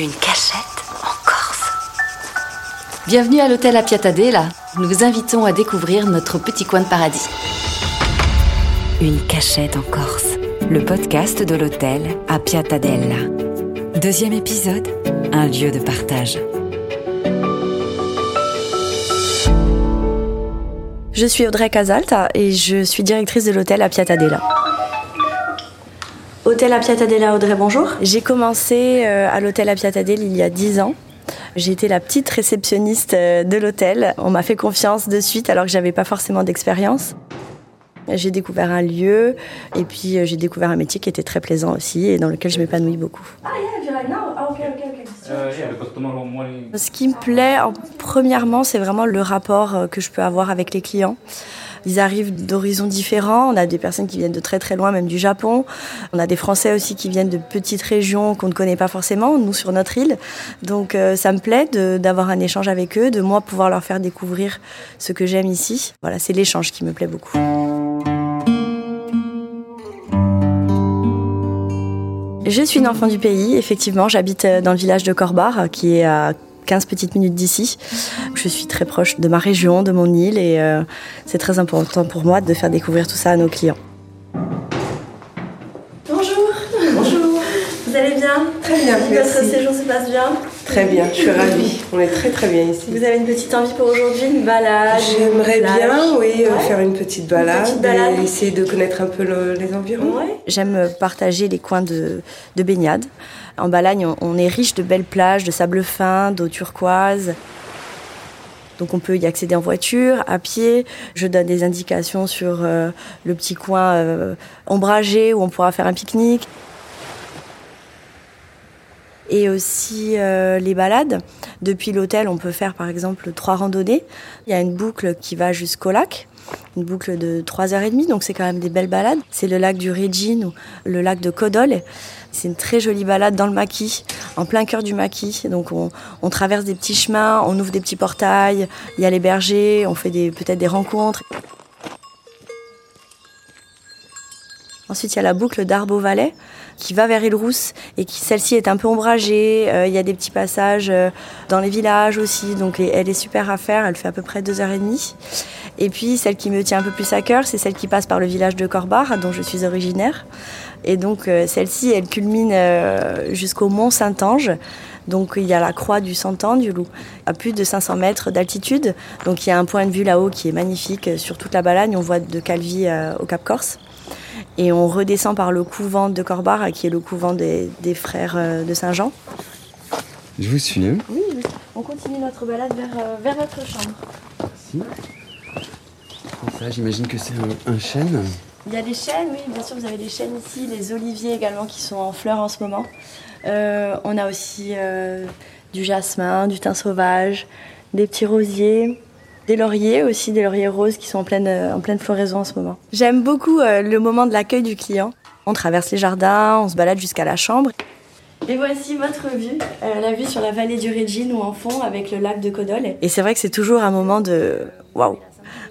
Une cachette en Corse. Bienvenue à l'hôtel à Piatadella. Nous vous invitons à découvrir notre petit coin de paradis. Une cachette en Corse. Le podcast de l'hôtel à Piatadella. Deuxième épisode, un lieu de partage. Je suis Audrey Casalta et je suis directrice de l'hôtel à Piatadella. Hôtel à Piatadella, Audrey, bonjour. J'ai commencé euh, à l'hôtel à Piatadella il y a 10 ans. J'ai été la petite réceptionniste euh, de l'hôtel. On m'a fait confiance de suite alors que j'avais pas forcément d'expérience. J'ai découvert un lieu et puis euh, j'ai découvert un métier qui était très plaisant aussi et dans lequel je m'épanouis beaucoup. Ce qui me plaît, en- premièrement, c'est vraiment le rapport que je peux avoir avec les clients. Ils arrivent d'horizons différents. On a des personnes qui viennent de très très loin, même du Japon. On a des Français aussi qui viennent de petites régions qu'on ne connaît pas forcément, nous sur notre île. Donc euh, ça me plaît d'avoir un échange avec eux, de moi pouvoir leur faire découvrir ce que j'aime ici. Voilà, c'est l'échange qui me plaît beaucoup. Je suis une enfant du pays, effectivement. J'habite euh, dans le village de Corbar, qui est à 15 petites minutes d'ici. Je suis très proche de ma région, de mon île, et euh, c'est très important pour moi de faire découvrir tout ça à nos clients. Bonjour. Bonjour. Vous allez bien? Très bien, Votre séjour se passe bien? Très bien, je suis ravie. On est très très bien ici. Vous avez une petite envie pour aujourd'hui, une balade J'aimerais bien, oui, euh, Ouais. faire une petite balade, petite balade. et essayer de connaître un peu le- les environs. Ouais. J'aime partager les coins de, de baignade. En Balagne, on, on est riche de belles plages, de sable fin, d'eau turquoise. Donc on peut y accéder en voiture, à pied. Je donne des indications sur euh, le petit coin euh, ombragé où on pourra faire un pique-nique. Et aussi euh, les balades. Depuis l'hôtel, on peut faire par exemple trois randonnées. Il y a une boucle qui va jusqu'au lac, une boucle de 3h30, donc c'est quand même des belles balades. C'est le lac du Régine ou le lac de Codol. C'est une très jolie balade dans le maquis, en plein cœur du maquis. Donc on, traverse des petits chemins, on ouvre des petits portails, il y a les bergers, on fait peut-être des rencontres. Ensuite, il y a la boucle d'Arbeau-Valais qui va vers Île-Rousse et qui, celle-ci, est un peu ombragée. Euh, il y a des petits passages euh, dans les villages aussi, donc elle est super à faire. Elle fait à peu près deux heures et demie. Et puis, celle qui me tient un peu plus à cœur, c'est celle qui passe par le village de Corbar, dont je suis originaire. Et donc, euh, celle-ci, elle culmine jusqu'au mont Saint-Ange. Donc, il y a la croix du Santan, du Loup, à plus de 500 mètres d'altitude. Donc, il y a un point de vue là-haut qui est magnifique sur toute la Balagne. On voit de Calvi au Cap Corse. Et on redescend par le couvent de Corbar, qui est le couvent des, des frères euh, de Saint-Jean. Je vous suis. hein. Oui, on continue notre balade vers, euh, vers votre chambre. Ça, j'imagine que c'est un, un chêne. Il y a des chênes, oui, bien sûr, vous avez des chênes ici, les oliviers également qui sont en fleurs en ce moment. Euh, on a aussi euh, du jasmin, du thym sauvage, des petits rosiers, des lauriers aussi, des lauriers roses qui sont en pleine, euh, en pleine floraison en ce moment. J'aime beaucoup euh, le moment de l'accueil du client. On traverse les jardins, on se balade jusqu'à la chambre. Et voici votre vue, euh, la vue sur la vallée du Régine ou en fond avec le lac de Codol. Et c'est vrai que c'est toujours un moment de waouh.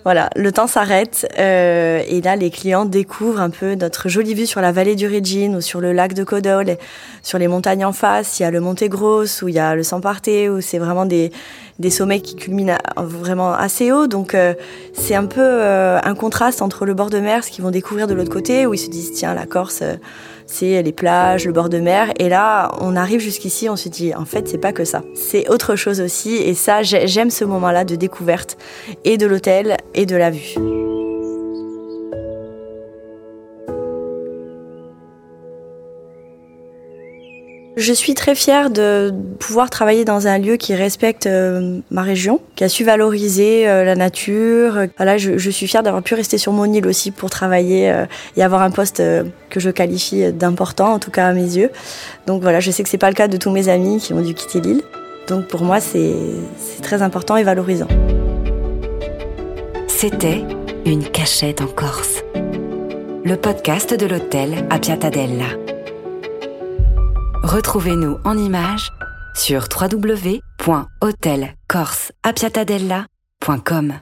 Voilà, le temps s'arrête euh, et là les clients découvrent un peu notre jolie vue sur la vallée du Régine ou sur le lac de Codol, sur les montagnes en face. Il y a le Monte Grosse où il y a le Samparté où c'est vraiment des, sommets qui culminent vraiment assez haut. Donc euh, c'est un peu euh, un contraste entre le bord de mer, ce qu'ils vont découvrir de l'autre côté où ils se disent tiens la Corse. c'est les plages, le bord de mer. Et là, on arrive jusqu'ici, on se dit, en fait, c'est pas que ça. C'est autre chose aussi. Et ça, j'ai- j'aime ce moment-là de découverte et de l'hôtel et de la vue. Je suis très fière de pouvoir travailler dans un lieu qui respecte euh, ma région, qui a su valoriser euh, la nature. Voilà, je, je suis fière d'avoir pu rester sur mon île aussi pour travailler euh, et avoir un poste que je qualifie d'important, en tout cas à mes yeux. Donc voilà, je sais que c'est pas le cas de tous mes amis qui ont dû quitter l'île. Donc pour moi, c'est très important et valorisant. C'était Une cachette en Corse. Le podcast de l'hôtel à Piatadella. Retrouvez-nous en images sur www.hôtelcorseapiatadella.com.